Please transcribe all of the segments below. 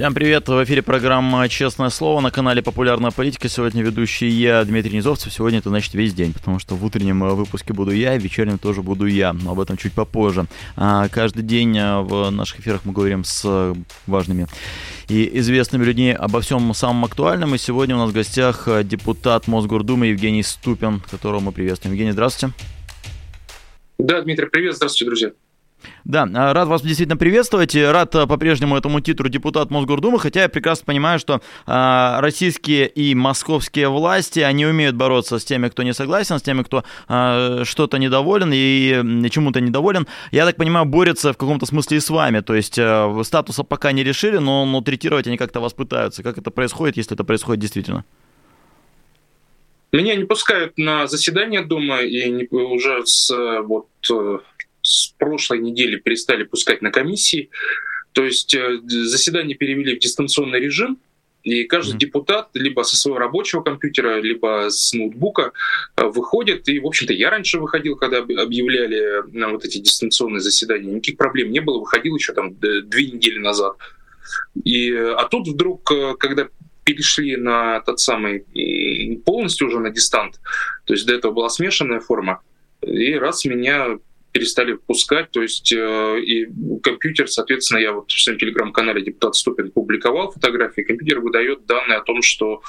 Всем привет! В эфире программа «Честное слово» на канале «Популярная политика». Сегодня ведущий я, Дмитрий Низовцев. Сегодня это значит весь день, потому что в утреннем э, выпуске буду я, в вечернем тоже буду я, но об этом чуть попозже. А каждый день э, в наших эфирах мы говорим с важными и известными людьми обо всем самом актуальном. И сегодня у нас в гостях э, депутат Мосгордумы Евгений Ступин, которого мы приветствуем. Евгений, здравствуйте. Да, Дмитрий, привет, здравствуйте, друзья. Да, а, рад вас действительно приветствовать. Рад а, по-прежнему этому титру депутат Мосгордумы, хотя я прекрасно понимаю, что э, российские и московские власти, они умеют бороться с теми, кто не согласен, с теми, кто э, что-то недоволен и чему-то недоволен. Я так понимаю, борются в каком-то смысле и с вами. То есть э, статуса пока не решили, но, но третировать они как-то вас пытаются. Как это происходит, если это происходит действительно? Меня не пускают на заседание дома, и не, уже с вот с прошлой недели перестали пускать на комиссии. То есть э, заседание перевели в дистанционный режим, и каждый mm-hmm. депутат либо со своего рабочего компьютера, либо с ноутбука э, выходит. И, в общем-то, я раньше выходил, когда объявляли на вот эти дистанционные заседания. Никаких проблем не было. Выходил еще там две недели назад. И, а тут вдруг, э, когда перешли на тот самый полностью уже на дистант, то есть до этого была смешанная форма, и раз меня перестали пускать, то есть э, и компьютер, соответственно, я вот в своем телеграм-канале депутат Ступин публиковал фотографии, компьютер выдает данные о том, что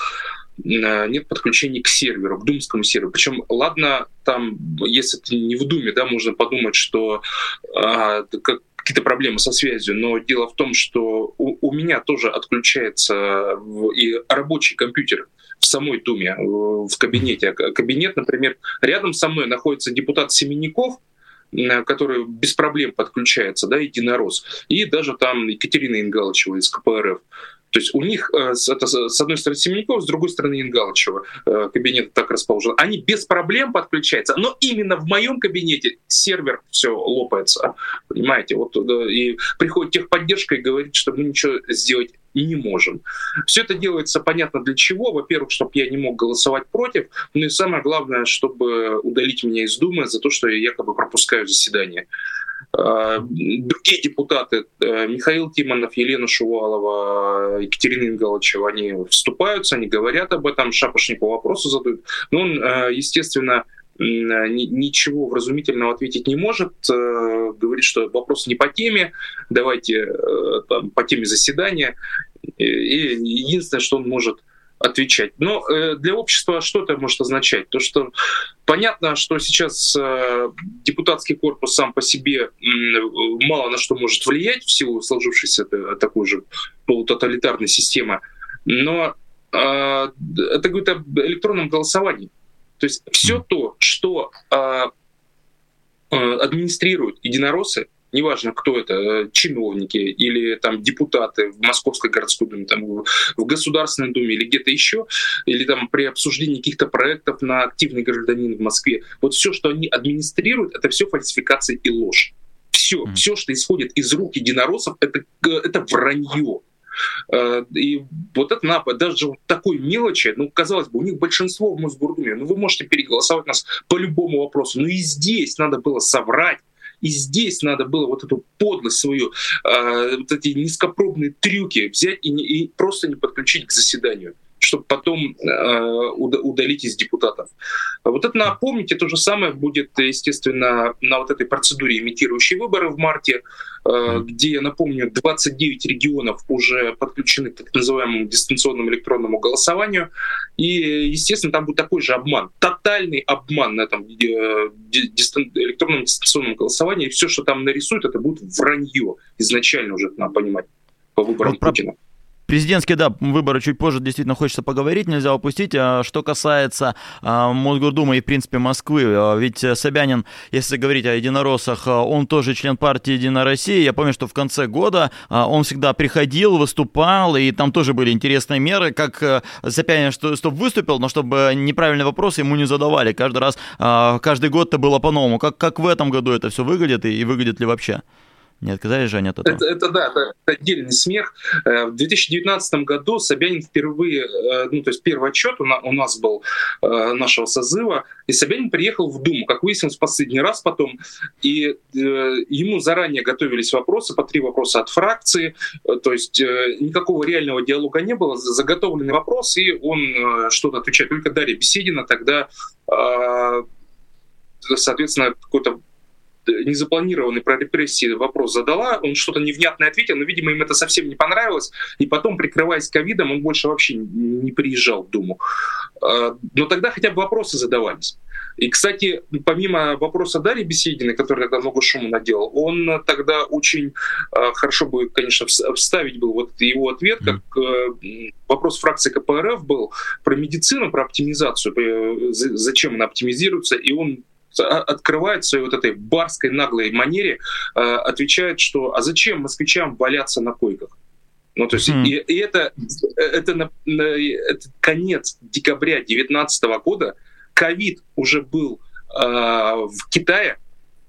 э, нет подключения к серверу, к думскому серверу. Причем, ладно, там, если это не в Думе, да, можно подумать, что э, как, какие-то проблемы со связью, но дело в том, что у, у меня тоже отключается и рабочий компьютер в самой Думе, в кабинете. Кабинет, например, рядом со мной находится депутат Семенников, Э, который без проблем подключается, да, единорос, и даже там Екатерина Ингалычева из КПРФ. То есть у них э, это, с одной стороны Семенников, с другой стороны Ингалычева э, кабинет так расположен. Они без проблем подключаются, но именно в моем кабинете сервер все лопается. Понимаете? Вот, и приходит техподдержка и говорит, что мы ничего сделать не можем. Все это делается понятно для чего. Во-первых, чтобы я не мог голосовать против, ну и самое главное, чтобы удалить меня из Думы за то, что я якобы пропускаю заседание. А, другие депутаты, э, Михаил Тимонов, Елена Шувалова, Екатерина Ингалычева, они вступаются, они говорят об этом, Шапошнику вопросы задают. Но он, э, естественно, ничего вразумительного ответить не может, э, говорит, что вопрос не по теме, давайте там, по теме заседания. И единственное, что он может отвечать. Но э, для общества что это может означать? То, что понятно, что сейчас э, депутатский корпус сам по себе э, мало на что может влиять в силу сложившейся э, такой же полутоталитарной системы, но э, это говорит об электронном голосовании. То есть все то, что э, э, администрируют единороссы, неважно, кто это, э, чиновники или там депутаты в Московской городской думе, там, в Государственной думе или где-то еще, или там при обсуждении каких-то проектов на активный гражданин в Москве, вот все, что они администрируют, это все фальсификация и ложь. Все, mm. все, что исходит из рук единороссов, это, это вранье. Э, и вот это напад, даже вот такой мелочи, ну, казалось бы, у них большинство в Мосгордуме, ну, вы можете переголосовать нас по любому вопросу, но и здесь надо было соврать, и здесь надо было вот эту подлость свою, э, вот эти низкопробные трюки взять и, не, и просто не подключить к заседанию чтобы потом э, удалить из депутатов. Вот это напомните, то же самое будет, естественно, на вот этой процедуре имитирующие выборы в марте, э, где, я напомню, 29 регионов уже подключены к так называемому дистанционному электронному голосованию. И, естественно, там будет такой же обман, тотальный обман на этом э, дистан- электронном дистанционном голосовании. И все, что там нарисуют, это будет вранье изначально уже, надо понимать, по выборам вот Путина. Президентские, да, выборы чуть позже действительно хочется поговорить, нельзя упустить. А что касается а, Мосгордумы и, в принципе, Москвы, а, ведь Собянин, если говорить о единороссах, он тоже член партии «Единая Россия». Я помню, что в конце года он всегда приходил, выступал, и там тоже были интересные меры, как э, Собянин, что, чтобы выступил, но чтобы неправильные вопросы ему не задавали. Каждый раз, каждый год это было по-новому. Как, как в этом году это все выглядит и выглядит ли вообще? Не отказались же они от этого? Это, это да, это, отдельный смех. Э, в 2019 году Собянин впервые, э, ну то есть первый отчет у, у нас был э, нашего созыва, и Собянин приехал в Думу, как выяснилось в последний раз потом, и э, ему заранее готовились вопросы, по три вопроса от фракции, то есть э, никакого реального диалога не было, заготовленный вопрос, и он э, что-то отвечает. Только Дарья Беседина тогда, э, соответственно, какой-то незапланированный про репрессии вопрос задала, он что-то невнятное ответил, но, видимо, им это совсем не понравилось, и потом, прикрываясь ковидом, он больше вообще не приезжал в Думу. А, но тогда хотя бы вопросы задавались. И, кстати, помимо вопроса Дарьи Бесединой, который тогда много шума наделал, он тогда очень а, хорошо бы, конечно, вставить был вот его ответ, как э, вопрос фракции КПРФ был про медицину, про оптимизацию, э, зачем она оптимизируется, и он открывает в своей вот этой барской наглой манере, э, отвечает, что «а зачем москвичам валяться на койках?» Ну, то есть, mm. и, и это, это, на, на, это конец декабря 2019 года. Ковид уже был э, в Китае,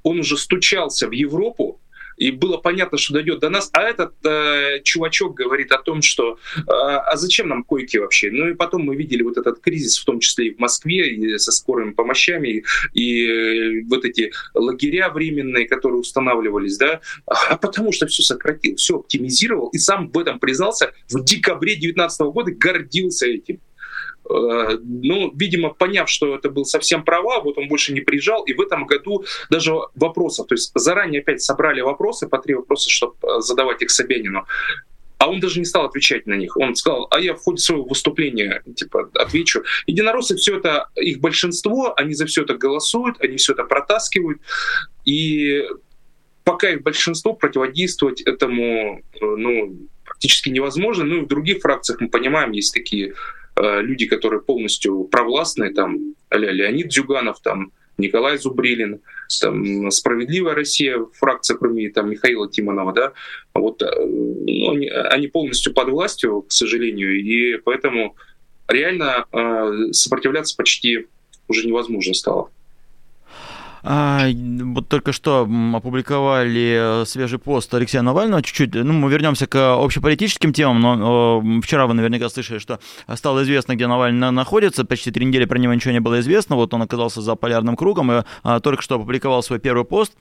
он уже стучался в Европу, и было понятно, что дойдет до нас. А этот э, чувачок говорит о том, что э, а зачем нам койки вообще? Ну и потом мы видели вот этот кризис, в том числе и в Москве, и со скорыми помощами, и э, вот эти лагеря временные, которые устанавливались, да, а потому что все сократил, все оптимизировал, и сам в этом признался в декабре 2019 года, гордился этим. Э, ну, видимо, поняв, что это был совсем провал, вот он больше не приезжал, и в этом году даже вопросов, то есть заранее опять собрали вопросы, по три вопроса, чтобы э, задавать их Собянину, а он даже не стал отвечать на них. Он сказал, а я в ходе своего выступления типа отвечу. Единороссы все это, их большинство, они за все это голосуют, они все это протаскивают. И пока их большинство противодействовать этому э, ну, практически невозможно. Ну и в других фракциях мы понимаем, есть такие люди, которые полностью провластные, там, Леонид Дзюганов, там, Николай Зубрилин, там, «Справедливая Россия», фракция, кроме там, Михаила Тимонова, да, вот, э, ну, они, они полностью под властью, к сожалению, и поэтому реально э, сопротивляться почти уже невозможно стало. А, вот только что опубликовали э, свежий пост Алексея Навального. Чуть-чуть, ну, мы вернемся к общеполитическим темам, но э, вчера вы наверняка слышали, что стало известно, где Навальный находится. Почти три недели про него ничего не было известно. Вот он оказался за полярным кругом и а, только что опубликовал свой первый пост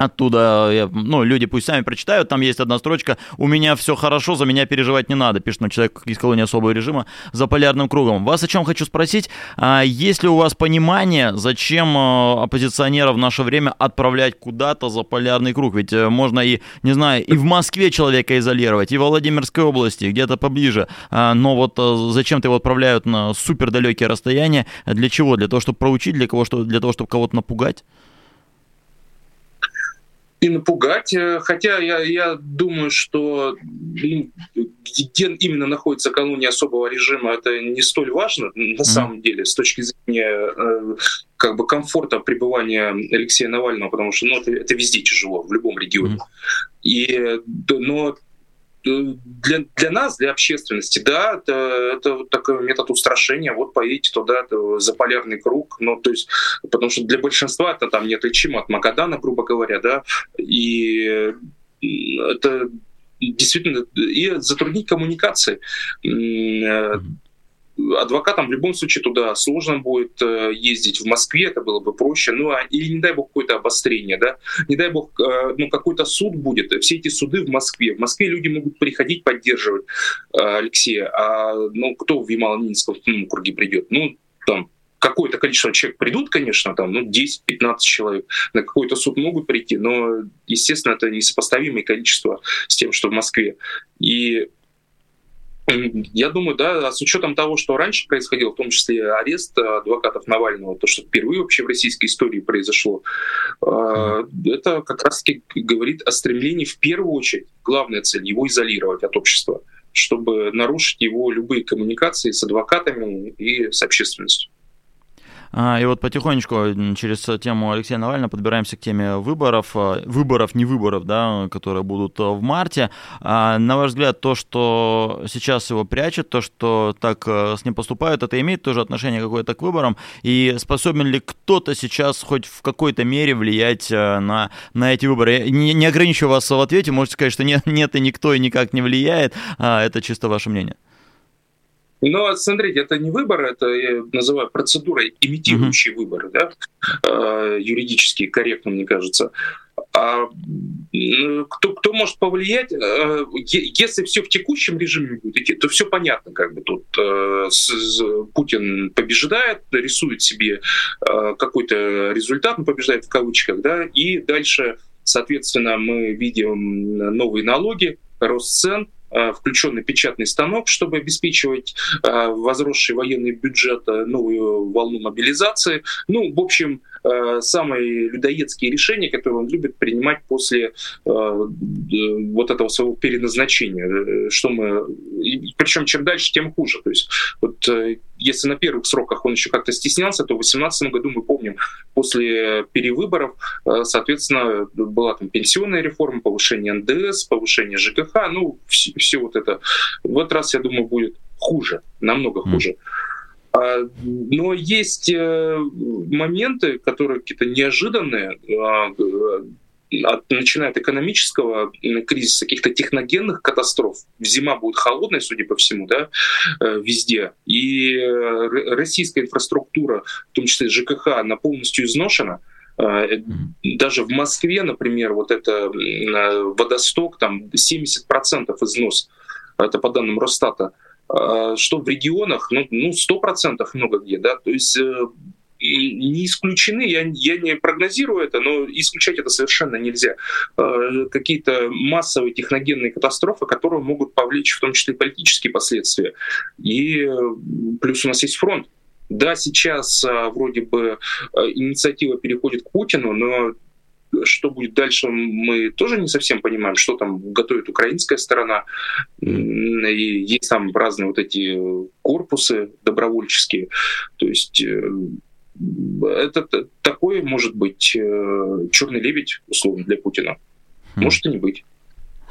Оттуда, я, ну, люди пусть сами прочитают, там есть одна строчка «У меня все хорошо, за меня переживать не надо», пишет ну, человек из колонии особого режима за полярным кругом. Вас о чем хочу спросить, а есть ли у вас понимание, зачем а, оппозиционеров в наше время отправлять куда-то за полярный круг? Ведь э, можно и, не знаю, и в Москве человека изолировать, и в Владимирской области, где-то поближе, а, но вот э, зачем-то его отправляют на супер далекие расстояния, для чего? Для того, чтобы проучить, для, кого, для того, чтобы кого-то напугать? И напугать. Э, хотя я, я думаю, что где именно находится колония особого режима, это не столь важно на mm-hmm. самом деле с точки зрения э, как бы комфорта пребывания Алексея Навального, потому что ну, это, это везде тяжело, в любом регионе. Mm-hmm. И, но для, для нас, для общественности, да, это, это такой метод устрашения. Вот поедете туда за полярный круг. Ну, то есть, потому что для большинства это там неотличимо от Магадана, грубо говоря, да, и это действительно и затруднить коммуникации адвокатам в любом случае туда сложно будет э, ездить. В Москве это было бы проще. Ну, а, или, не дай бог, какое-то обострение, да? Не дай бог, э, ну, какой-то суд будет. Все эти суды в Москве. В Москве люди могут приходить поддерживать э, Алексея. А, ну, кто в Ямало-Ненецком округе придет? Ну, там, какое-то количество человек придут, конечно, там, ну, 10-15 человек, на какой-то суд могут прийти, но, естественно, это несопоставимое количество с тем, что в Москве. И я думаю, да, с учетом того, что раньше происходил, в том числе арест адвокатов Навального, то, что впервые вообще в российской истории произошло, mm это как раз-таки говорит о стремлении в первую очередь, главная цель, его изолировать от общества, чтобы нарушить его любые коммуникации с адвокатами и с общественностью. А, и вот потихонечку через тему Алексея Навального подбираемся к теме выборов, а, выборов, не выборов, да, которые будут в марте. А, на ваш взгляд, то, что сейчас его прячет, то, что так с ним поступают, это имеет тоже отношение какое-то к выборам? И способен ли кто-то сейчас хоть в какой-то мере влиять на, на эти выборы? Не, не ограничиваю вас в ответе, можете сказать, что нет, нет и никто и никак не влияет, это чисто ваше мнение. Но смотрите, это не выбор, это я называю процедурой имитирующий mm-hmm. выборы, да, э, юридически корректно, мне кажется. А кто, кто может повлиять? Э, если все в текущем режиме будет идти, то все понятно, как бы тут э, Путин побеждает, рисует себе какой-то результат, он побеждает в кавычках, да, и дальше, соответственно, мы видим новые налоги, рост цен, включенный печатный станок, чтобы обеспечивать э, возросший военный бюджет, э, новую волну мобилизации. Ну, в общем, самые людоедские решения, которые он любит принимать после вот этого своего переназначения. Что мы... Причем чем дальше, тем хуже. То есть вот если на первых сроках он еще как-то стеснялся, то в 2018 году мы помним, после перевыборов, соответственно, была там пенсионная реформа, повышение НДС, повышение ЖКХ, ну, все, все вот это. В этот раз, я думаю, будет хуже, намного хуже. А, но есть э, моменты, которые какие-то неожиданные, а, от, начиная от экономического кризиса, каких-то техногенных катастроф. Зима будет холодной, судя по всему, да, э, везде. И э, российская инфраструктура, в том числе ЖКХ, она полностью изношена. Э, даже в Москве, например, вот это водосток, там 70% износ, это по данным Росстата, что в регионах, ну, ну 100% много где, да, то есть не исключены, я, я не прогнозирую это, но исключать это совершенно нельзя. А, какие-то массовые техногенные катастрофы, которые могут повлечь в том числе политические последствия. И э, плюс у нас есть фронт, да, сейчас а, вроде бы а, инициатива переходит к Путину, но что будет дальше, мы тоже не совсем понимаем, что там готовит украинская сторона. И есть там разные вот эти корпусы добровольческие. То есть э, это такой может быть э, черный лебедь, условно, для Путина. Хм. Может и не быть.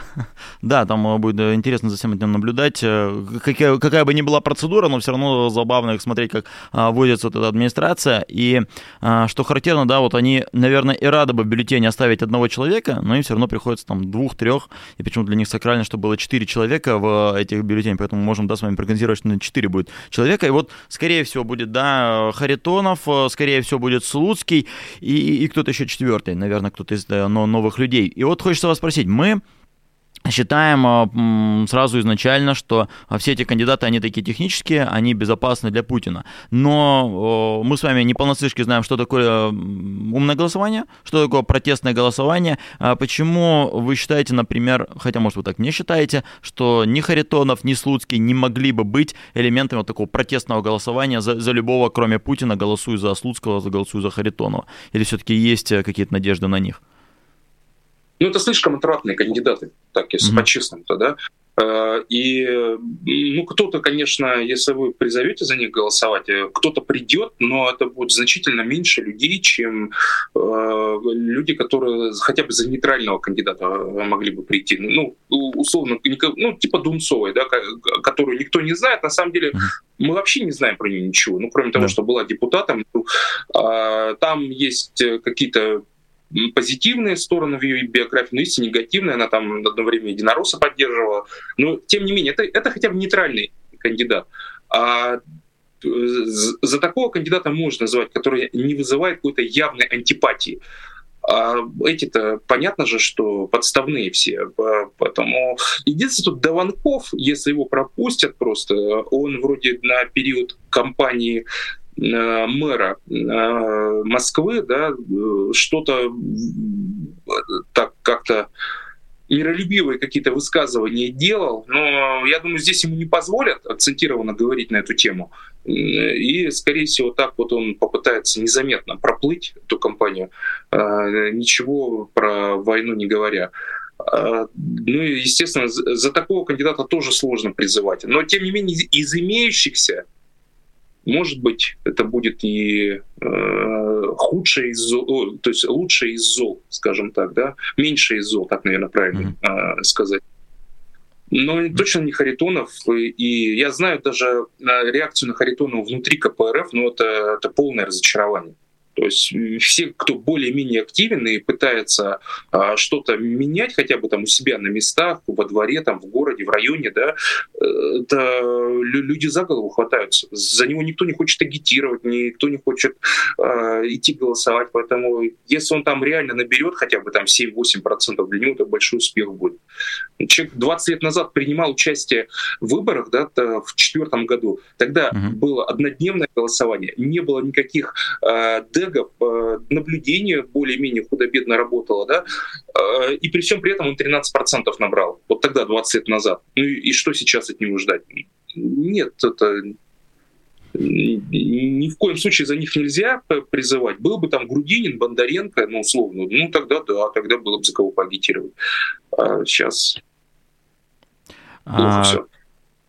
Да, там э, будет э, интересно за всем этим наблюдать. Э, какая, какая бы ни была процедура, но все равно забавно их смотреть, как а, вводится вот эта администрация. И а, что характерно, да, вот они, наверное, и рады бы в бюллетене оставить одного человека, но им все равно приходится там двух-трех, и почему для них сакрально, чтобы было четыре человека в этих бюллетенях, поэтому можем, да, с вами прогнозировать, что на четыре будет человека. И вот, скорее всего, будет, да, Харитонов, скорее всего, будет Слуцкий и, и кто-то еще четвертый, наверное, кто-то из новых людей. И вот хочется вас спросить, мы Считаем а, сразу изначально, что все эти кандидаты, они такие технические, они безопасны для Путина. Но мы с вами не понаслышке знаем, что такое умное голосование, что такое протестное голосование. А почему вы считаете, например, хотя, может, вы так не считаете, что ни Харитонов, ни Слуцкий не могли бы быть элементами вот такого протестного голосования за, за любого, кроме Путина, голосую за Слуцкого, голосую за Харитонова? Или все-таки есть э, какие-то надежды на них? Ну, это слишком отратные кандидаты, так если mm-hmm. по-честному-то, да. Э, и, ну, кто-то, конечно, если вы призовете за них голосовать, э, кто-то придет, но это будет значительно меньше людей, чем э, люди, которые хотя бы за нейтрального кандидата могли бы прийти. Ну, условно, ну, типа Дунцовой, да, которую никто не знает. На самом деле, мы вообще не знаем про нее ничего, ну, кроме того, что была депутатом. Ну, а, там есть какие-то позитивные стороны в ее биографии, но есть и негативные. Она там одно время единоросса поддерживала. Но, тем не менее, это, это хотя бы нейтральный кандидат. А э, за такого кандидата можно назвать, который не вызывает какой-то явной антипатии. А эти-то понятно же, что подставные все. Поэтому единственное, тут Даванков, если его пропустят просто, он вроде на период кампании Э, мэра э, Москвы, да, что-то так как-то миролюбивые какие-то высказывания делал, но я думаю, здесь ему не позволят акцентированно говорить на эту тему. И, скорее всего, так вот он попытается незаметно проплыть эту кампанию, э, ничего про войну не говоря. Ну и, естественно, за такого кандидата тоже сложно призывать. Но, тем не менее, из имеющихся может быть, это будет и э, худшее из зол, то есть лучшее из зол, скажем так, да, меньше из зол, так, наверное, правильно mm-hmm. э, сказать. Но точно не Харитонов. И я знаю даже э, реакцию на Харитонова внутри КПРФ, но это, это полное разочарование. То есть все, кто более-менее активен и пытается а, что-то менять хотя бы там у себя на местах, во дворе, там в городе, в районе, да, э, это люди за голову хватаются. За него никто не хочет агитировать, никто не хочет а, идти голосовать. Поэтому если он там реально наберет хотя бы там 7-8%, для него это большой успех будет. Человек 20 лет назад принимал участие в выборах, да, в четвертом году. Тогда угу. было однодневное голосование, не было никаких э, э, наблюдение более-менее худо-бедно работало, да, э, и при всем при этом он 13% набрал. Вот тогда, 20 лет назад. Ну и, и что сейчас от него ждать? Нет, это ни в коем случае за них нельзя призывать. Был бы там Грудинин, Бондаренко, ну, условно, ну, тогда да, тогда было бы за кого поагитировать. А сейчас плохо а... все.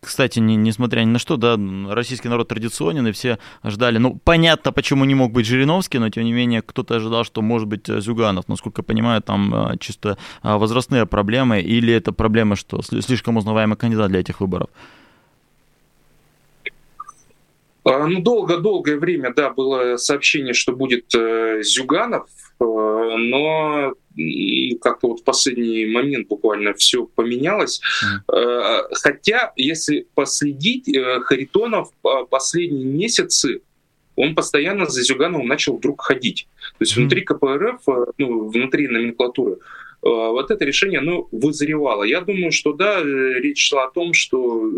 Кстати, не, несмотря ни на что, да, российский народ традиционен, и все ждали. Ну, понятно, почему не мог быть Жириновский, но тем не менее кто-то ожидал, что может быть Зюганов. Насколько я понимаю, там э, чисто э, возрастные проблемы, или это проблема, что слишком узнаваемый кандидат для этих выборов? А, ну, долго-долгое время, да, было сообщение, что будет э, Зюганов, э, как-то вот в последний момент буквально все поменялось. Mm. Хотя, если последить, Харитонов последние месяцы он постоянно за Зюгановым начал вдруг ходить. То есть mm. внутри КПРФ, ну, внутри номенклатуры, вот это решение, оно вызревало. Я думаю, что да, речь шла о том, что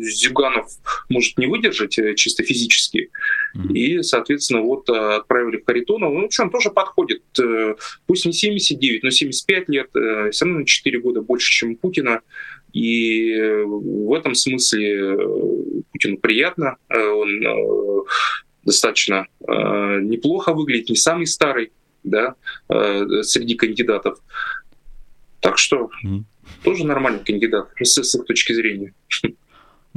Зюганов может не выдержать э, чисто физически. Mm-hmm. И, соответственно, вот э, отправили в Харитонова. Ну, что, он тоже подходит. Э, пусть не 79, но 75 лет. Все равно на 4 года больше, чем Путина. И в этом смысле Путину приятно. Он достаточно неплохо выглядит, не самый старый да, среди кандидатов. Так что mm. тоже нормальный кандидат с, с их точки зрения.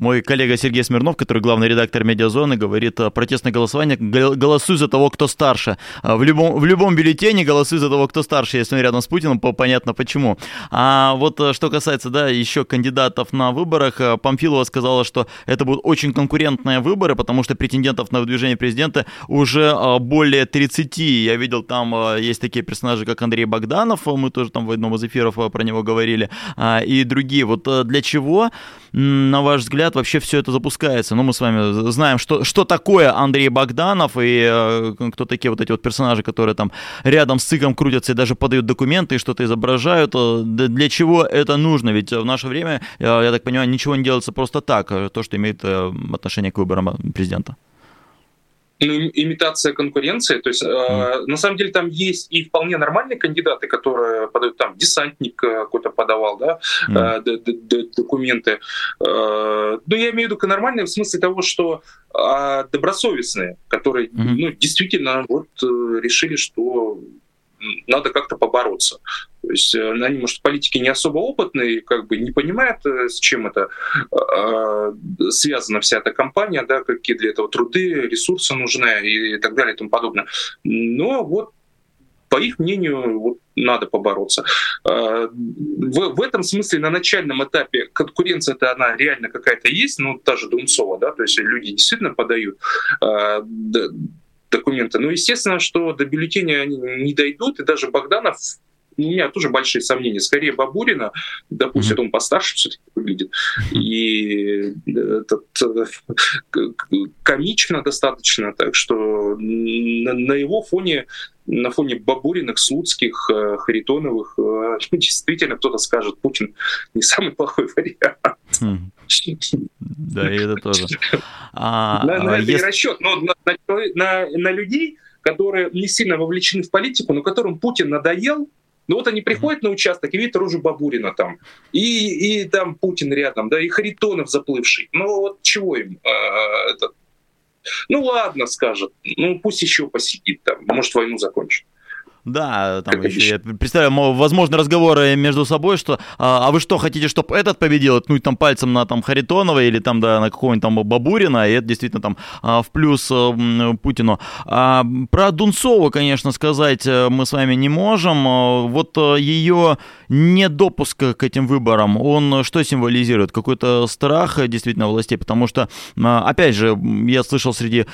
Мой коллега Сергей Смирнов, который главный редактор «Медиазоны», говорит, э, протестное голосование, голосуй за того, кто старше. Э, в любом, в любом бюллетене голосуй за того, кто старше, если он рядом с Путиным, понятно почему. А вот э, что касается, да, еще кандидатов на выборах, Памфилова сказала, что это будут очень конкурентные выборы, потому что претендентов на выдвижение президента уже более 30. Я видел, там есть такие персонажи, как Андрей Богданов, мы тоже там в одном из эфиров про него говорили, и другие. Вот для чего, на ваш взгляд, взгляд, вообще все это запускается? Ну, мы с вами знаем, что, что такое Андрей Богданов и э, кто такие вот эти вот персонажи, которые там рядом с ЦИКом крутятся и даже подают документы и что-то изображают. Э, для чего это нужно? Ведь в наше время, э, я так понимаю, ничего не делается просто так, э, то, что имеет отношение к выборам президента ну, имитация конкуренции. То есть, э, на самом деле, там есть и вполне нормальные кандидаты, которые подают, там, десантник э, какой-то подавал, да, mm. э, документы. Э, ну, я имею в виду нормальные в смысле того, что э, добросовестные, которые, mm-hmm. ну, действительно, вот, э, решили, что надо как-то побороться. То есть э, они, может, политики не особо опытные, как бы не понимают, э, с чем это э, связана вся эта компания, да, какие для этого труды, ресурсы нужны и так далее и тому подобное. Но вот по их мнению, вот, надо побороться. В, в этом смысле на начальном этапе конкуренция-то она реально какая-то есть, ну, та же Думцова, да, то есть люди действительно подают документы. Но естественно, что до бюллетеня они не дойдут, и даже Богданов у меня тоже большие сомнения. Скорее Бабурина, допустим, mm-hmm. он постарше все-таки выглядит. И этот, комично достаточно, так что на, на его фоне на фоне Бабуриных, Слуцких, э, Харитоновых э, действительно кто-то скажет, Путин не самый плохой вариант. Хм. Да, и это тоже. А, на, на а это и расчет. Но на, на, на людей, которые не сильно вовлечены в политику, но которым Путин надоел, ну вот они приходят на участок и видят рожу Бабурина там, и, и там Путин рядом, да, и Харитонов заплывший. Ну вот чего им э, этот ну ладно, скажет. Ну пусть еще посидит там, может войну закончит. Да, там еще я представляю, возможно, разговоры между собой, что а, а вы что, хотите, чтобы этот победил, ткнуть там пальцем на там Харитонова или там да, на какого-нибудь там Бабурина, и это действительно там а, в плюс а, Путину. А, про Дунцову, конечно, сказать э, мы с вами не можем. А, вот э, ее недопуск к этим выборам, он что символизирует? Какой-то страх действительно властей, потому что, а, опять же, я слышал среди Э,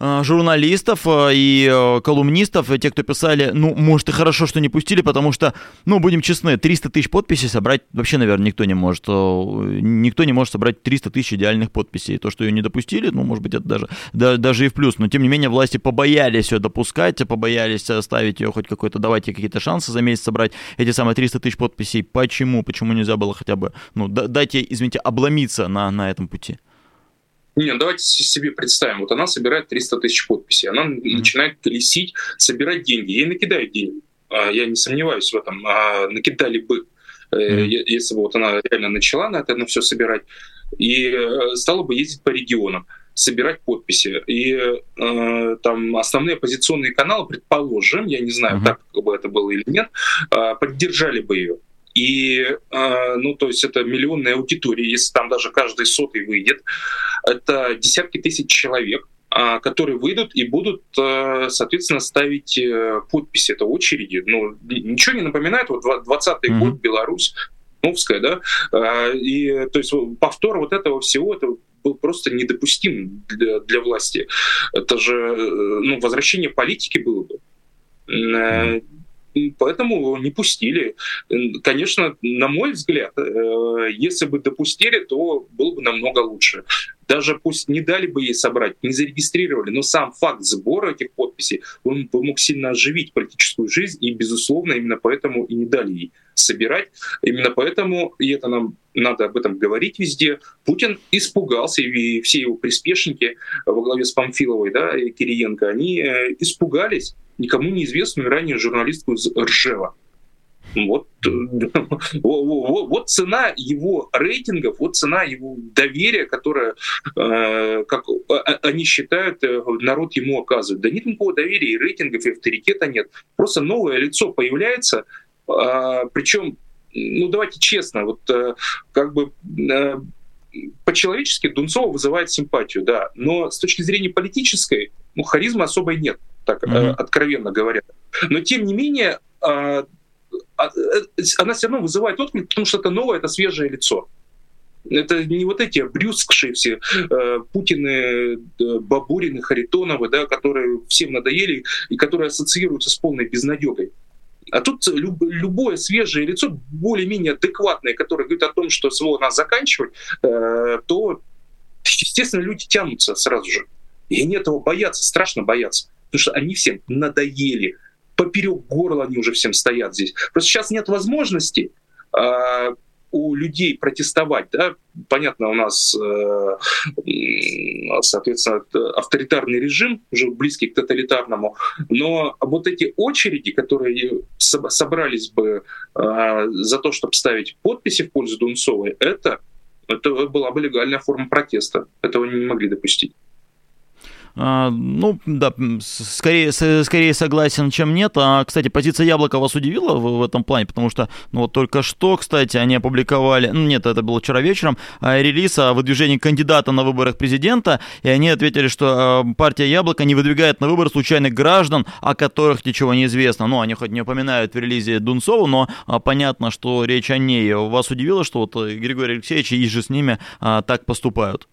журналистов э, и э, колумнистов, те, кто писали, ну, может, и хорошо, что не пустили, потому что, ну, будем честны, 300 тысяч подписей собрать вообще, наверное, никто не может. Никто не может собрать 300 тысяч идеальных подписей. То, что ее не допустили, ну, может быть, это даже, да, даже и в плюс. Но, тем не менее, власти побоялись ее допускать, побоялись ставить ее хоть какой-то, давайте какие-то шансы за месяц собрать эти самые 300 тысяч подписей. Почему? Почему нельзя было хотя бы, ну, дайте, извините, обломиться на, на этом пути? Не, ну давайте себе представим, вот она собирает 300 тысяч подписей, она mm-hmm. начинает колесить, собирать деньги, ей накидают деньги. А, я не сомневаюсь в этом, а накидали бы, mm-hmm. если бы вот она реально начала на это на все собирать, и э, стала бы ездить по регионам собирать подписи. И э, там основные оппозиционные каналы, предположим, я не знаю, mm-hmm. так бы это было или нет, э, поддержали бы ее. И, э, ну, то есть это миллионная аудитория, если там даже каждый сотый выйдет, это десятки тысяч человек, э, которые выйдут и будут, э, соответственно, ставить э, подписи. Это очереди. Ну, ничего не напоминает, вот 20-й mm-hmm. год, Беларусь, Новская, да, и, то есть повтор вот этого всего, это был просто недопустим для, для власти. Это же, э, ну, возвращение политики было бы. Mm-hmm поэтому не пустили. Конечно, на мой взгляд, э, если бы допустили, то было бы намного лучше. Даже пусть не дали бы ей собрать, не зарегистрировали, но сам факт сбора этих подписей, он мог сильно оживить политическую жизнь, и, безусловно, именно поэтому и не дали ей собирать. Именно поэтому, и это нам надо об этом говорить везде, Путин испугался, и все его приспешники во главе с Памфиловой да, и Кириенко, они э, испугались никому неизвестную ранее журналистку из Ржева. Вот, вот цена его рейтингов, вот цена его доверия, которое, э, как а, а, они считают, э, народ ему оказывает. Да нет никакого доверия, и рейтингов, и авторитета нет. Просто новое лицо появляется, а, причем, ну давайте честно, вот э, как бы по-человечески Дунцова вызывает симпатию, да, но с точки зрения политической, ну, харизмы особой нет так mm-hmm. откровенно говоря. Но тем не менее, э, она все равно вызывает отклик, потому что это новое, это свежее лицо. Это не вот эти брюскшие все э, Путины, Бабурины, Харитоновы, да, которые всем надоели и которые ассоциируются с полной безнадегой. А тут люб, любое свежее лицо, более-менее адекватное, которое говорит о том, что СВО надо заканчивать, э, то, естественно, люди тянутся сразу же. И они этого боятся, страшно боятся потому что они всем надоели. Поперек горла они уже всем стоят здесь. Просто сейчас нет возможности э, у людей протестовать. Да? Понятно, у нас, э, соответственно, авторитарный режим, уже близкий к тоталитарному, но вот эти очереди, которые собрались бы э, за то, чтобы ставить подписи в пользу Дунцовой, это, это была бы легальная форма протеста. Этого не могли допустить. А, ну, да, скорее, скорее согласен, чем нет. А, кстати, позиция Яблока вас удивила в, в этом плане, потому что, ну, вот только что, кстати, они опубликовали, ну, нет, это было вчера вечером, а, релиз о выдвижении кандидата на выборах президента, и они ответили, что партия Яблоко не выдвигает на выбор случайных граждан, о которых ничего не известно. Ну, они хоть не упоминают в релизе Дунцову, но понятно, что речь о ней. Вас удивило, что вот Григорий Алексеевич и же с ними так поступают?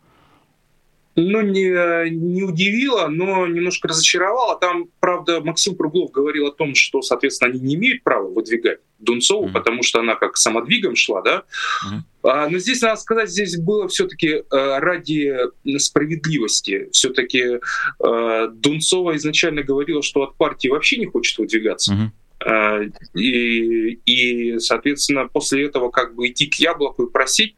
Ну, не, не удивило, но немножко разочаровало. Там, правда, Максим Круглов говорил о том, что, соответственно, они не имеют права выдвигать Дунцову, mm-hmm. потому что она как самодвигом шла, да. Mm-hmm. А, но здесь, надо сказать, здесь было все-таки э, ради справедливости. Все-таки э, Дунцова изначально говорила, что от партии вообще не хочет выдвигаться. Mm-hmm. И, и, соответственно, после этого как бы идти к яблоку и просить,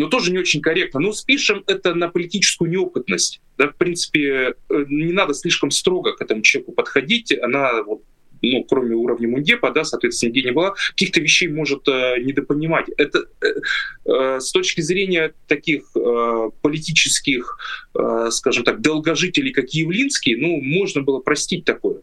но тоже не очень корректно. Ну, спишем это на политическую неопытность. Да, в принципе, э, не надо слишком строго к этому человеку подходить. Она вот ну, кроме уровня Мундепа, да, соответственно, нигде не была, каких-то вещей может э, недопонимать. Это э, э, с точки зрения таких э, политических, э, скажем так, долгожителей, как Явлинский, ну, можно было простить такое.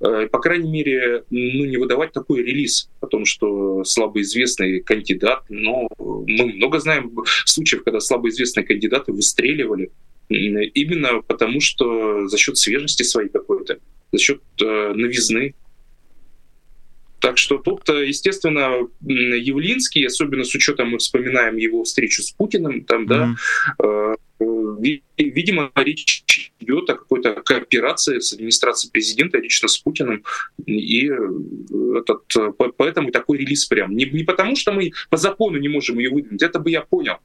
Э, по крайней мере, ну, не выдавать такой релиз о том, что слабоизвестный кандидат, но мы много знаем случаев, когда слабоизвестные кандидаты выстреливали именно потому, что за счет свежести своей какой-то, за счет э, новизны. Так что тут, э, естественно, Явлинский, особенно с учетом мы вспоминаем его встречу с Путиным, там, mm-hmm. да, видимо, речь идет о какой-то кооперации с администрацией президента лично с Путиным. И э, этот, поэтому такой релиз прям. Не, не потому, что мы по закону не можем ее выдвинуть, это бы я понял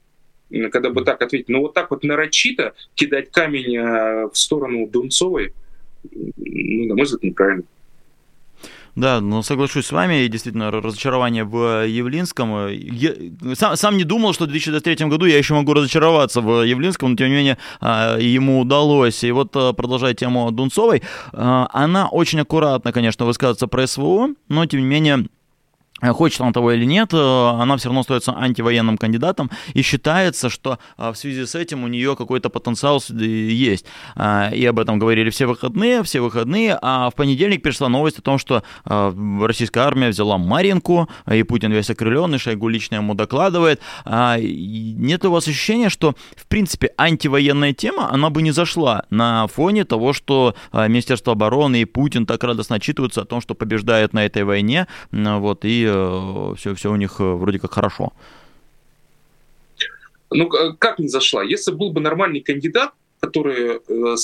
когда бы так ответить. Но вот так вот нарочито кидать камень э, в сторону Дунцовой, ну, на мой взгляд, неправильно. Да, но соглашусь с вами, действительно, разочарование в Явлинском. Я сам, сам не думал, что в 2023 году я еще могу разочароваться в Явлинском, но тем не менее а, ему удалось. И вот а, продолжая тему Дунцовой, а, она очень аккуратно, конечно, высказывается про СВО, но тем не менее Э, хочет он того или нет, э, она все равно остается антивоенным кандидатом, и считается, что э, в связи с этим у нее какой-то потенциал есть. И об этом говорили все выходные, все выходные, а в понедельник пришла новость о том, что российская армия взяла Маринку, и Путин весь окрыленный, Шойгу лично ему докладывает. Нет ли у вас ощущения, что, в принципе, антивоенная тема, она бы не зашла на фоне того, что Министерство обороны и Путин так радостно отчитываются о том, что побеждает на этой войне, вот, и все, все у них э, вроде как хорошо. Ну, как не зашла? Если был бы нормальный кандидат, который э, э,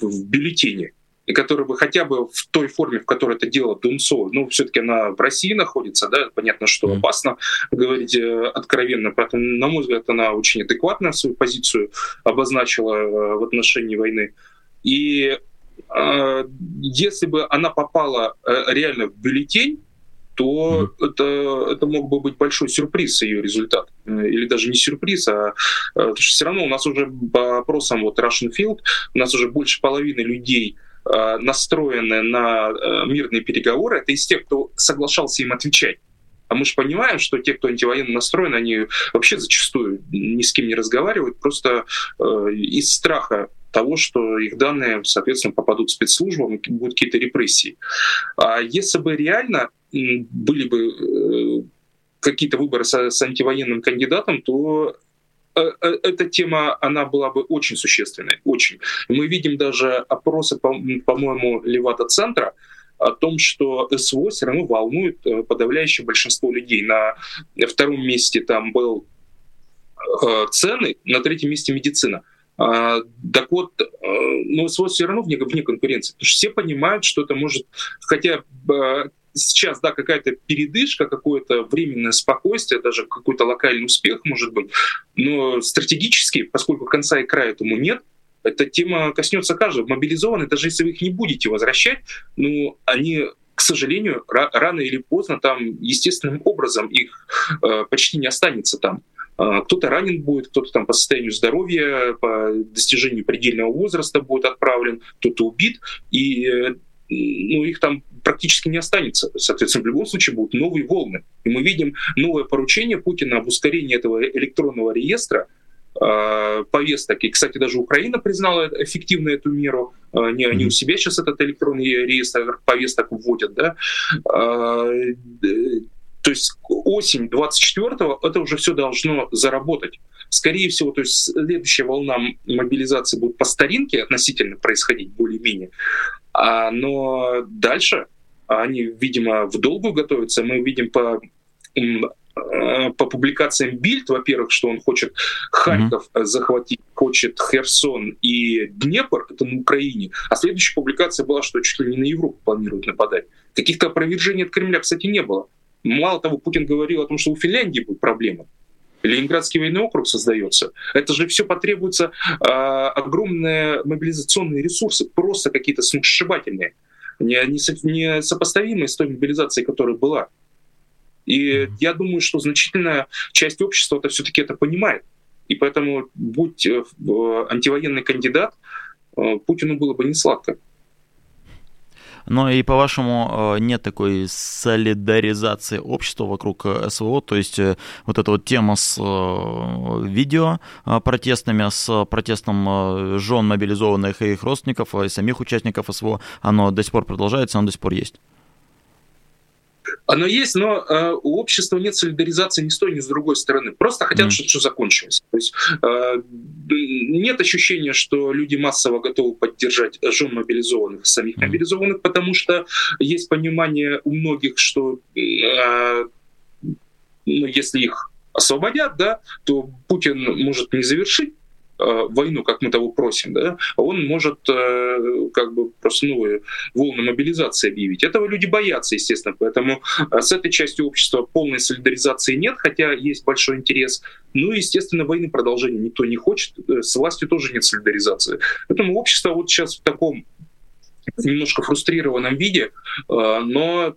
в бюллетене, и который бы хотя бы в той форме, в которой это дело Дунцова, ну, все-таки она в России находится, да, понятно, что опасно говорить откровенно, поэтому, на мой взгляд, она очень адекватно свою позицию обозначила в отношении войны. И э, если бы она попала реально в бюллетень, то mm-hmm. это, это мог бы быть большой сюрприз ее результат. Или даже не сюрприз, а э, потому что все равно у нас уже по опросам вот Russian Field, у нас уже больше половины людей э, настроены на э, мирные переговоры. Это из тех, кто соглашался им отвечать. А мы же понимаем, что те, кто антивоенно настроен, они вообще зачастую ни с кем не разговаривают, просто э, из страха того, что их данные, соответственно, попадут в спецслужбам будут какие-то репрессии. А если бы реально были бы э, какие-то выборы с, с антивоенным кандидатом, то э, э, эта тема, она была бы очень существенной, очень. Мы видим даже опросы, по-моему, Левата-центра, о том, что СВО все равно волнует подавляющее большинство людей. На втором месте там был цены, на третьем месте медицина. А, так вот, ну, СВО все равно вне, вне конкуренции, потому что все понимают, что это может, хотя сейчас, да, какая-то передышка, какое-то временное спокойствие, даже какой-то локальный успех может быть, но стратегически, поскольку конца и края этому нет, эта тема коснется каждого. Мобилизованные, даже если вы их не будете возвращать, ну, они к сожалению, рано или поздно там естественным образом их э, почти не останется там. Э, кто-то ранен будет, кто-то там по состоянию здоровья, по достижению предельного возраста будет отправлен, кто-то убит, и э, ну, их там практически не останется. Соответственно, в любом случае будут новые волны. И мы видим новое поручение Путина об ускорении этого электронного реестра, э, повесток. И, кстати, даже Украина признала эффективно эту меру. Э, не они у себя сейчас этот электронный реестр повесток вводят. Да? Э, то есть осень 24-го это уже все должно заработать. Скорее всего, то есть следующая волна мобилизации будет по старинке относительно происходить более-менее. А, но дальше они, видимо, в долгую готовятся. Мы видим по э, по публикациям Бильд, во-первых, что он хочет Харьков mm-hmm. захватить, хочет Херсон и Днепр, это на Украине. А следующая публикация была, что чуть ли не на Европу планируют нападать. Каких-то опровержений от Кремля, кстати, не было. Мало того, Путин говорил о том, что у Финляндии будут проблемы. Ленинградский военный округ создается. Это же все потребуется э, огромные мобилизационные ресурсы, просто какие-то сногсшибательные, не, не, не сопоставимые с той мобилизацией, которая была. И я думаю, что значительная часть общества это все-таки это понимает. И поэтому, будь э, антивоенный кандидат, э, Путину было бы не сладко. Но и по-вашему нет такой солидаризации общества вокруг СВО, то есть вот эта вот тема с видео протестными, с протестом жен мобилизованных и их родственников, и самих участников СВО, оно до сих пор продолжается, оно до сих пор есть? Оно есть, но э, у общества нет солидаризации ни с той, ни с другой стороны. Просто хотят, mm. чтобы все закончилось. То есть э, нет ощущения, что люди массово готовы поддержать жен мобилизованных, самих mm. мобилизованных, потому что есть понимание у многих, что э, ну, если их освободят, да, то Путин может не завершить войну, как мы того просим, да, он может э, как бы просто новые волны мобилизации объявить. Этого люди боятся, естественно, поэтому э, с этой частью общества полной солидаризации нет, хотя есть большой интерес. Ну и, естественно, войны продолжения никто не хочет, с властью тоже нет солидаризации. Поэтому общество вот сейчас в таком немножко фрустрированном виде, но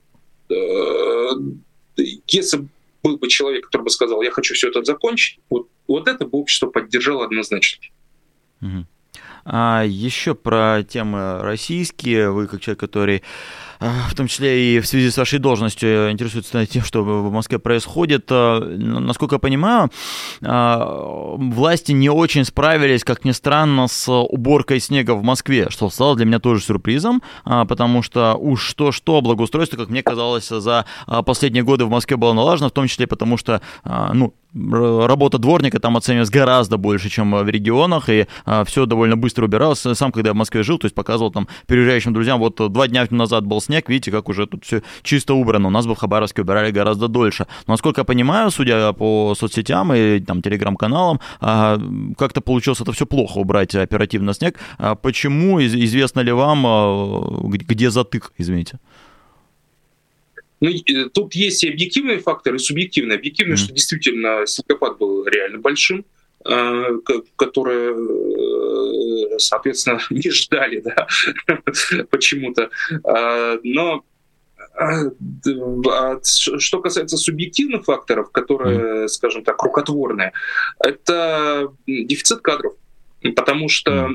если был бы человек, который бы сказал, я хочу все это закончить, вот, вот это бы общество поддержало однозначно. А еще про темы российские. Вы как человек, который в том числе и в связи с вашей должностью интересуется тем, что в Москве происходит. А, насколько я понимаю, а, власти не очень справились, как ни странно, с уборкой снега в Москве, что стало для меня тоже сюрпризом, потому что уж что-что, благоустройство, как мне казалось, за последние годы в Москве было налажено, в том числе потому что, ну, работа дворника там оценивалась гораздо больше, чем в регионах, и все довольно быстро убиралось. Сам, когда я в Москве жил, то есть показывал там переезжающим друзьям, вот два дня назад был снег, видите, как уже тут все чисто убрано. У нас бы в Хабаровске убирали гораздо дольше. Но, насколько я понимаю, судя по соцсетям и там телеграм-каналам, а, как-то получилось это все плохо убрать оперативно снег. А почему? Известно ли вам, а, где затык, извините? Ну, тут есть и объективные факторы, и субъективные. Объективные, mm. что действительно снегопад был реально большим, которые соответственно, не ждали, да, почему-то. А, но а, что касается субъективных факторов, которые, скажем так, рукотворные, это дефицит кадров. Потому что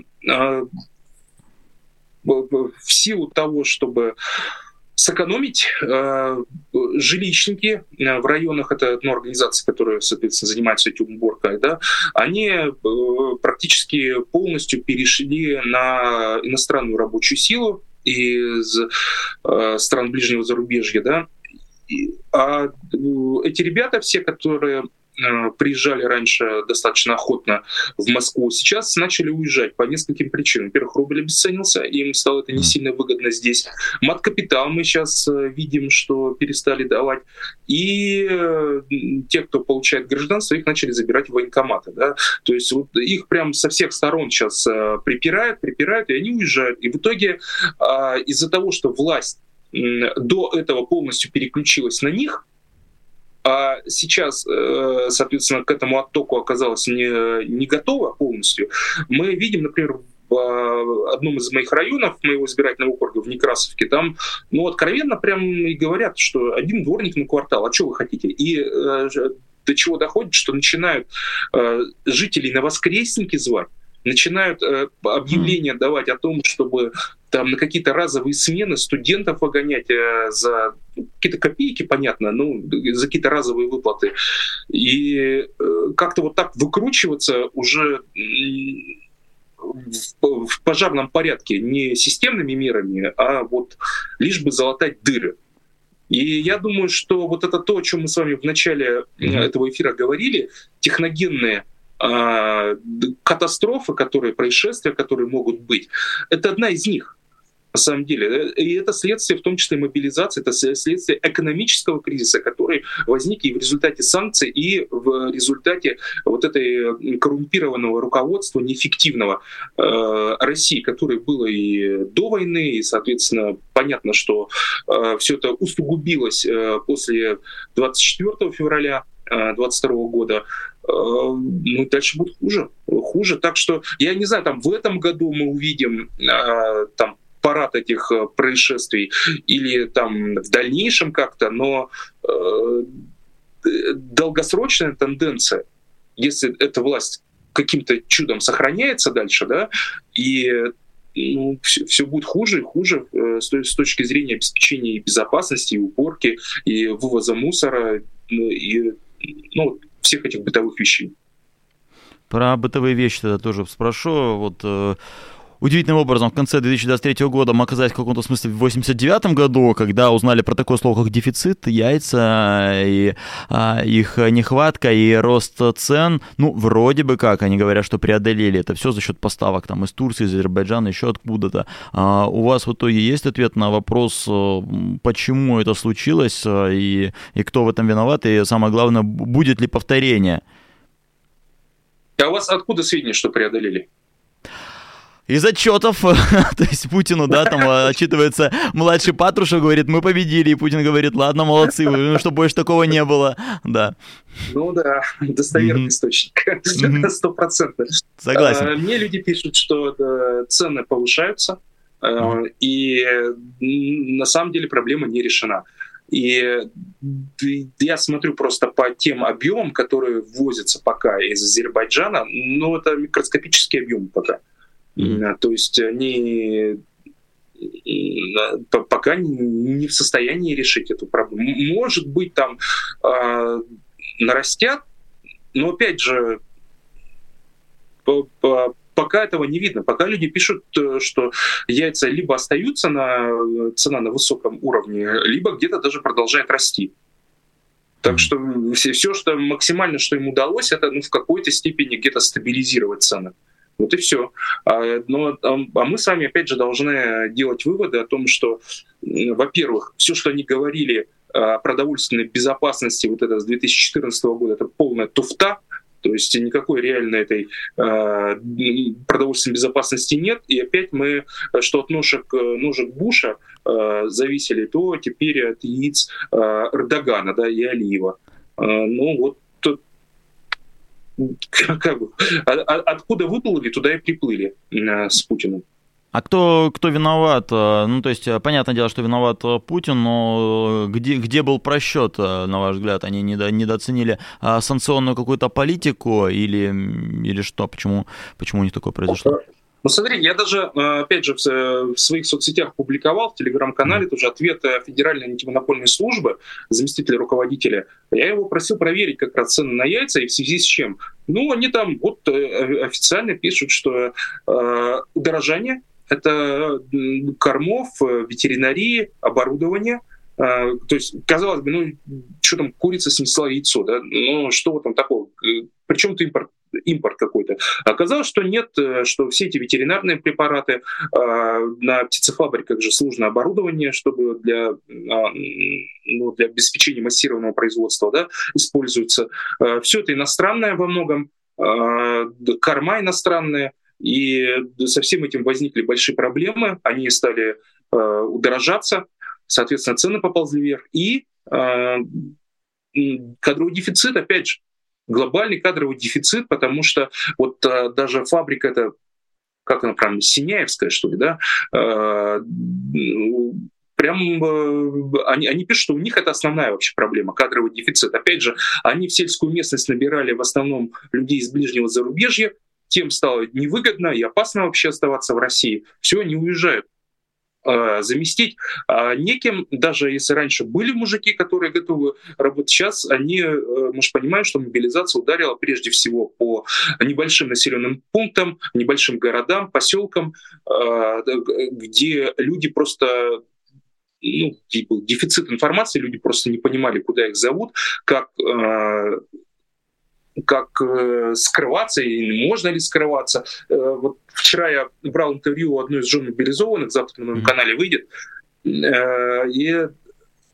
в силу того, чтобы сэкономить. Э, жилищники э, в районах, это ну, организации, которые, соответственно, занимаются этим уборкой, да, они э, практически полностью перешли на иностранную рабочую силу из стран ближнего зарубежья, да, а эти ребята все, которые Э, приезжали раньше достаточно охотно в Москву, сейчас начали уезжать по нескольким причинам. Во-первых, рубль обесценился, им стало это не сильно выгодно здесь. Мат-капитал мы сейчас э, видим, что перестали давать. И э, те, кто получает гражданство, их начали забирать в военкоматы. Да? То есть вот их прям со всех сторон сейчас припирают, припирают, и они уезжают. И в итоге а, из-за того, что власть до этого полностью переключилась на них, а сейчас, э, соответственно, к этому оттоку оказалось не, не готово полностью, мы видим, например, в э, одном из моих районов, моего избирательного округа в Некрасовке, там, ну, откровенно прям и говорят, что один дворник на квартал, а что вы хотите? И э, до чего доходит, что начинают э, жителей на воскресники звать, начинают объявления давать о том, чтобы там на какие-то разовые смены студентов выгонять э, за какие-то копейки, понятно, ну, за какие-то разовые выплаты. И э, как-то вот так выкручиваться уже в, пожарном порядке не системными мерами, а вот лишь бы залатать дыры. И я думаю, что вот это то, о чем мы с вами в начале mm-hmm. этого эфира говорили, техногенные э, катастрофы, которые, происшествия, которые могут быть, это одна из них на самом деле. И это следствие, в том числе мобилизации, это следствие экономического кризиса, который возник и в результате санкций, и в результате вот этой коррумпированного руководства неэффективного э, России, которое было и до войны, и, соответственно, понятно, что э, все это усугубилось э, после 24 февраля 2022 года, э, ну, дальше будет хуже. Хуже. Так что, я не знаю, там в этом году мы увидим э, там парад этих э, происшествий или там в дальнейшем как-то, но э, долгосрочная тенденция, если эта власть каким-то чудом сохраняется дальше, да, и ну, все, все будет хуже и хуже э, с, с точки зрения обеспечения и безопасности, и уборки, и вывоза мусора, ну, и ну, всех этих бытовых вещей. Про бытовые вещи тогда тоже спрошу. Вот э, удивительным образом в конце 2023 года мы оказались в каком-то смысле в 89 году, когда узнали про такое слово, как дефицит, яйца, и а, их нехватка, и рост цен. Ну, вроде бы как, они говорят, что преодолели это все за счет поставок там из Турции, из Азербайджана, еще откуда-то. А у вас в итоге есть ответ на вопрос, э, почему это случилось, э, и, и кто в этом виноват, и самое главное, будет ли повторение? А у вас откуда сведения, что преодолели? Из отчетов, то есть Путину, да, там а, отчитывается младший Патрушев, говорит, мы победили, и Путин говорит, ладно, молодцы, ну, чтобы больше такого не было, да. Ну да, достоверный mm-hmm. источник, сто процентов. Согласен. А, мне люди пишут, что э, цены повышаются, mm-hmm. и на самом деле проблема не решена. И я смотрю просто по тем объемам, которые ввозятся пока из Азербайджана, ну это микроскопический объем пока. Mm-hmm. То есть они пока не в состоянии решить эту проблему. Может быть, там э, нарастят, но опять же, пока этого не видно. Пока люди пишут, э, что яйца либо остаются на цена на высоком уровне, либо где-то даже продолжает расти. Так что все, все, что максимально, что им удалось, это ну, в какой-то степени где-то стабилизировать цены. Вот и все. А, но, а мы с вами, опять же, должны делать выводы о том, что, во-первых, все, что они говорили о продовольственной безопасности вот это с 2014 года, это полная туфта, то есть никакой реальной этой э, продовольственной безопасности нет. И опять мы, что от ножек, ножек Буша э, зависели, то теперь от яиц э, Эрдогана да, и Алиева. Э, ну вот как а, а, откуда выплыли, туда и приплыли э, с Путиным. А кто, кто виноват? Э, ну, то есть, э, понятное дело, что виноват Путин, но где, где был просчет, на ваш взгляд? Они недо, недооценили санкционную какую-то политику или, или что? Почему, почему у них такое произошло? Ну смотри, я даже, э, опять же, в своих соцсетях публиковал, в телеграм-канале тоже ответ э, Федеральной антимонопольной службы, заместителя руководителя. Я его просил проверить как раз цены на яйца и в связи с чем. Ну, они там вот э, официально пишут, что э, удорожание — это кормов, ветеринарии, оборудование — то есть, казалось бы, ну, что там, курица снесла яйцо, да? Ну, что в этом такого? Причем ты импорт импорт какой-то. Оказалось, что нет, э, что все эти ветеринарные препараты э, на птицефабриках же сложное оборудование, чтобы для, а, ну, для обеспечения массированного производства да, используется. Э, все это иностранное во многом, корма иностранные, и со всем этим возникли большие проблемы, они стали удорожаться, соответственно, цены поползли вверх, и кадровый дефицит, опять же, глобальный кадровый дефицит, потому что вот а, даже фабрика это как она прям Синяевская, что ли, да, э, прям э, они, они пишут, что у них это основная вообще проблема, кадровый дефицит. Опять же, они в сельскую местность набирали в основном людей из ближнего зарубежья, тем стало невыгодно и опасно вообще оставаться в России. Все, они уезжают. Э, заместить. А неким, даже если раньше были мужики, которые готовы работать, сейчас они, э, мы же понимаем, что мобилизация ударила прежде всего по небольшим населенным пунктам, небольшим городам, поселкам, э, где люди просто ну, дефицит информации, люди просто не понимали, куда их зовут, как как э, скрываться и можно ли скрываться. Э, вот вчера я брал интервью у одной из жен мобилизованных, завтра на моем канале выйдет, э, и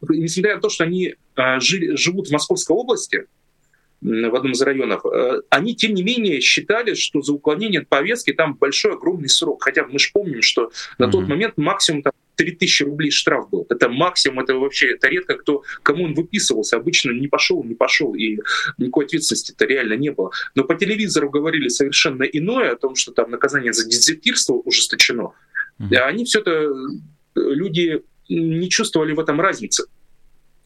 несмотря на то, что они э, жили, живут в Московской области, в одном из районов, э, они, тем не менее, считали, что за уклонение от повестки там большой, огромный срок. Хотя мы же помним, что на mm-hmm. тот момент максимум там, 3000 рублей штраф был. Это максимум, это вообще, это редко кто, кому он выписывался. Обычно не пошел, не пошел, и никакой ответственности-то реально не было. Но по телевизору говорили совершенно иное, о том, что там наказание за дезертирство ужесточено. Mm-hmm. Они все это, люди не чувствовали в этом разницы.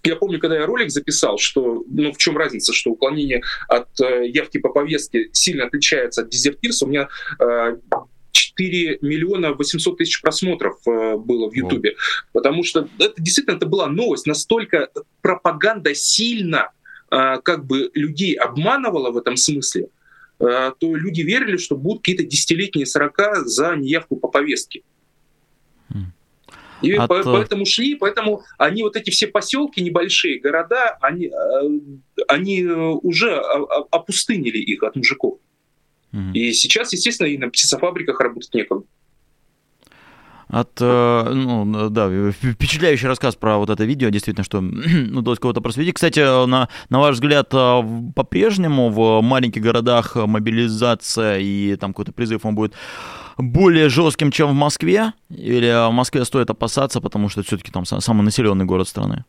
Я помню, когда я ролик записал, что ну в чем разница, что уклонение от э, явки по повестке сильно отличается от дезертирства, у меня э, 4 миллиона 800 тысяч просмотров э, было в Ютубе. Потому что это действительно это была новость. Настолько пропаганда сильно э, как бы людей обманывала в этом смысле, то люди верили, что будут какие-то десятилетние срока за неявку по повестке. И От... по, поэтому шли, поэтому они вот эти все поселки небольшие, города, они, э, они э, уже опустынили их от мужиков. Угу. И сейчас, естественно, и на птицефабриках работать некому. От, э, ну, да, впечатляющий рассказ про вот это видео, действительно, что ну, удалось кого-то просветить. Кстати, на, на ваш взгляд, по-прежнему в маленьких городах мобилизация и там какой-то призыв, он будет более жестким, чем в Москве? Или в Москве стоит опасаться, потому что это все-таки там самый населенный город страны?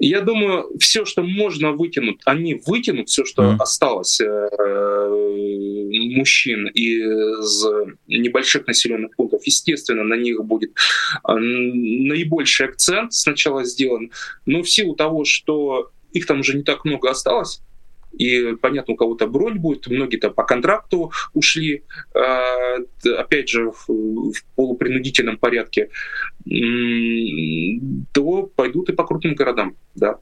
Я думаю, все, что можно вытянуть, они вытянут все, что mm. осталось э, мужчин из небольших населенных пунктов. Естественно, на них будет э, наибольший акцент сначала сделан. Но в силу того, что их там уже не так много осталось, и понятно, у кого-то бронь будет, многие-то по контракту ушли, а, опять же, в полупринудительном порядке, то пойдут и по крупным городам, да.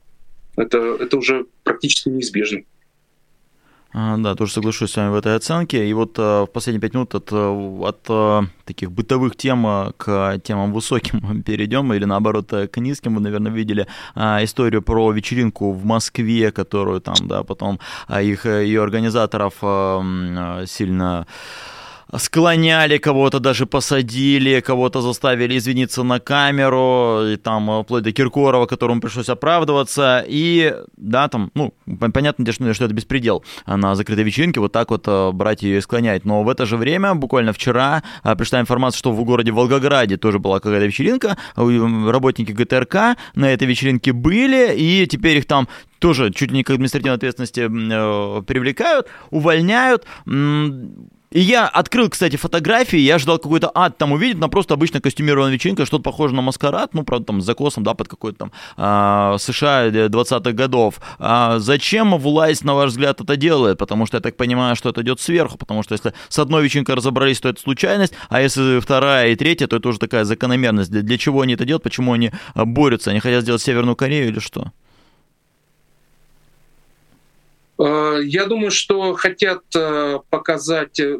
Это, это уже практически неизбежно. А, да, тоже соглашусь с вами в этой оценке. И вот э, в последние пять минут от, э, от э, таких бытовых тем к темам высоким перейдем, или наоборот к низким. Вы, наверное, видели историю про вечеринку в Москве, которую там, да, потом их, ее организаторов сильно склоняли, кого-то даже посадили, кого-то заставили извиниться на камеру, и там э, вплоть до Киркорова, которому пришлось оправдываться, и да, там, ну, понятно, что, что это беспредел. На закрытой вечеринке, вот так вот э, брать ее и склонять, но в это же время, буквально вчера, э, пришла информация, что в городе Волгограде тоже была какая-то вечеринка, работники ГТРК на этой вечеринке были, и теперь их там тоже чуть ли не к административной ответственности привлекают, увольняют, и я открыл, кстати, фотографии, я ждал какой-то ад там увидеть, но просто обычно костюмированная вечеринка, что-то похоже на маскарад, ну, правда, там, с закосом, да, под какой-то там а, США 20-х годов. А зачем власть, на ваш взгляд, это делает? Потому что я так понимаю, что это идет сверху, потому что если с одной вечеринкой разобрались, то это случайность, а если вторая и третья, то это уже такая закономерность. Для, для чего они это делают, почему они а, борются? Они хотят сделать Северную Корею или что? Э, я думаю, что хотят э, показать э,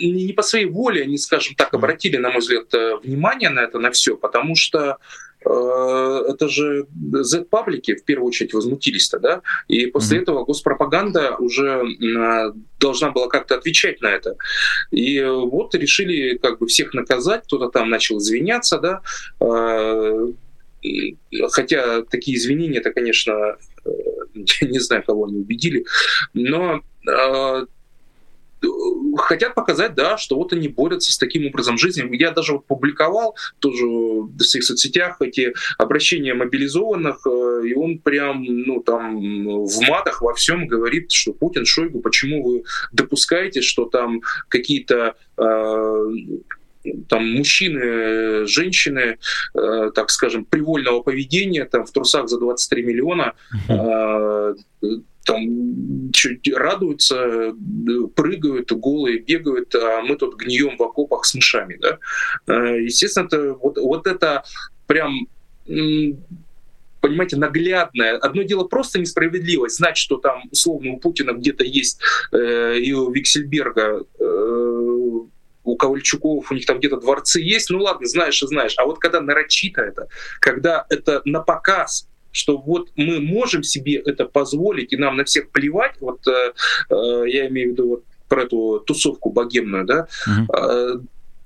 не по своей воле, они, скажем так, обратили, на мой взгляд, внимание на это, на все, потому что это же Z-паблики в первую очередь возмутились-то, да, и после mm-hmm. этого госпропаганда уже должна была как-то отвечать на это. И вот решили как бы всех наказать, кто-то там начал извиняться, да, хотя такие извинения, это, конечно, не знаю, кого они убедили, но а, хотят показать, да, что вот они борются с таким образом жизни. Я даже вот публиковал тоже в своих соцсетях эти обращения мобилизованных, э, и он прям, ну, там в матах во всем говорит, что Путин, Шойгу, почему вы допускаете, что там какие-то э, там мужчины, женщины, э, так скажем, привольного поведения, там в трусах за 23 миллиона, э, там чуть радуются, прыгают, голые бегают, а мы тут гнием в окопах с мышами, да. Э, естественно, это, вот, вот это прям понимаете, наглядное. Одно дело просто несправедливость, знать, что там условно у Путина где-то есть э, и у Виксельберга э, у Ковальчуков, у них там где-то дворцы есть, ну ладно, знаешь и знаешь. А вот когда нарочито это, когда это на показ, что вот мы можем себе это позволить, и нам на всех плевать, вот э, э, я имею в виду вот про эту тусовку богемную, да, э,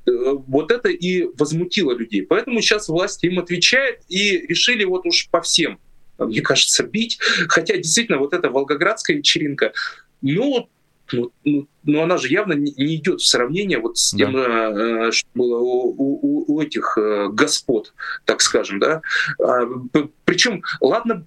вот это и возмутило людей. Поэтому сейчас власть им отвечает и решили вот уж по всем, мне кажется, бить. Хотя действительно вот эта волгоградская вечеринка, ну, ну, ну, ну она же явно не, не идет в сравнение вот с тем, да. э, что было у, у, у этих э, господ, так скажем, да. А, причем, ладно,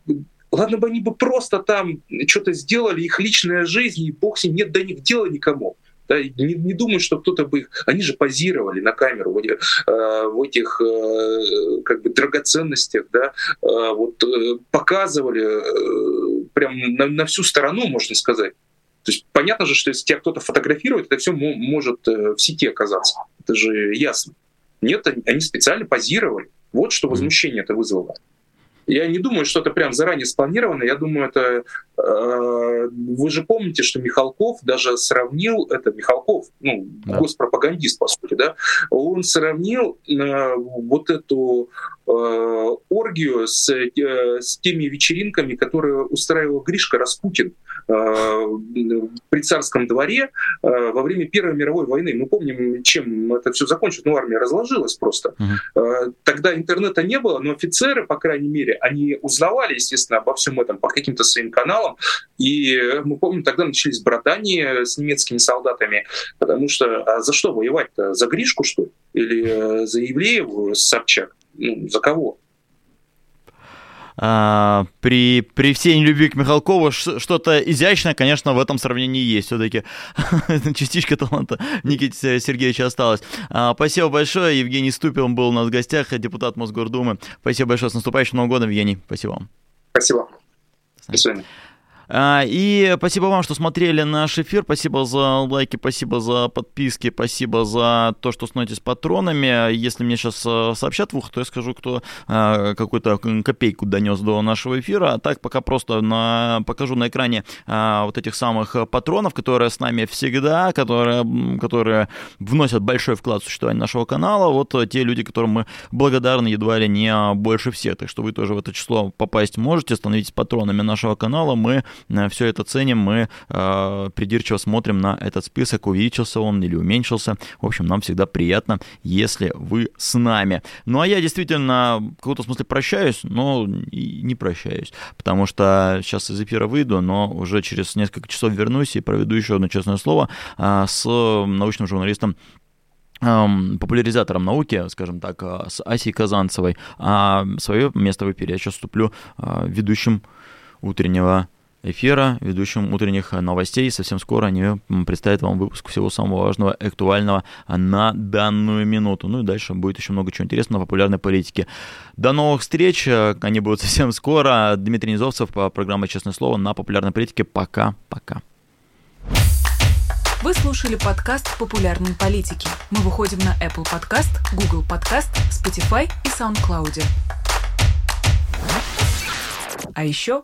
ладно бы они бы просто там что-то сделали, их личная жизнь, и бог с ним, нет до них дела никому. Да, не, не думаю, что кто-то бы их... Они же позировали на камеру в, этих, э, в этих э, как бы драгоценностях, да, э, вот э, показывали э, прям на, на всю сторону, можно сказать. То есть понятно же, что если тебя кто-то фотографирует, это все может э, в сети оказаться. Это же ясно. Нет, они специально позировали. Вот что возмущение это вызвало. Я не думаю, что это прям заранее спланировано. Я думаю, это... Э, вы же помните, что Михалков даже сравнил... Это Михалков, ну, да. госпропагандист, по сути, да? Он сравнил э, вот эту э, оргию с, э, с теми вечеринками, которые устраивал Гришка Распутин Э, при царском дворе э, во время Первой мировой войны. Мы помним, чем это все закончилось. Ну, армия разложилась просто. Uh-huh. Тогда интернета не было, но офицеры, по крайней мере, они узнавали, естественно, обо всем этом по каким-то своим каналам. И мы помним, тогда начались братания с немецкими солдатами, потому что а за что воевать-то? За Гришку, что ли? Или за Евлееву Собчак? Ну, за кого? А, при, при всей нелюбви к Михалкову что-то изящное, конечно, в этом сравнении есть все-таки. Частичка таланта Никиты Сергеевича осталась. А, спасибо большое. Евгений Ступил был у нас в гостях, депутат Мосгордумы. Спасибо большое. С наступающим Новым годом, Евгений. Спасибо вам. Спасибо. До свидания. А, и спасибо вам, что смотрели наш эфир. Спасибо за лайки, спасибо за подписки, спасибо за то, что становитесь патронами. Если мне сейчас э, сообщат в ухо, то я скажу, кто а, какую-то копейку донес до нашего эфира. А так пока просто на, покажу на экране а, вот этих самых патронов, которые с нами всегда, которые, которые вносят большой вклад в существование нашего канала. Вот те люди, которым мы благодарны едва ли не больше всех. Так что вы тоже в это число попасть можете, становитесь патронами нашего канала. Мы Э, все это ценим, мы э, придирчиво смотрим на этот список, увеличился он или уменьшился. В общем, нам всегда приятно, если вы с нами. Ну а я действительно в каком-то смысле прощаюсь, но и не прощаюсь, потому что сейчас из эфира выйду, но уже через несколько часов вернусь и проведу еще одно честное слово э, с научным журналистом популяризатором науки, скажем так, с Асей Казанцевой, а свое место в эфире я сейчас вступлю ведущим утреннего эфира, ведущим утренних новостей. Совсем скоро они представят вам выпуск всего самого важного актуального на данную минуту. Ну и дальше будет еще много чего интересного на популярной политике. До новых встреч. Они будут совсем скоро. Дмитрий Низовцев по программе «Честное слово» на популярной политике. Пока-пока. Вы слушали подкаст «Популярные политики». Мы выходим на Apple Podcast, Google Podcast, Spotify и SoundCloud. А еще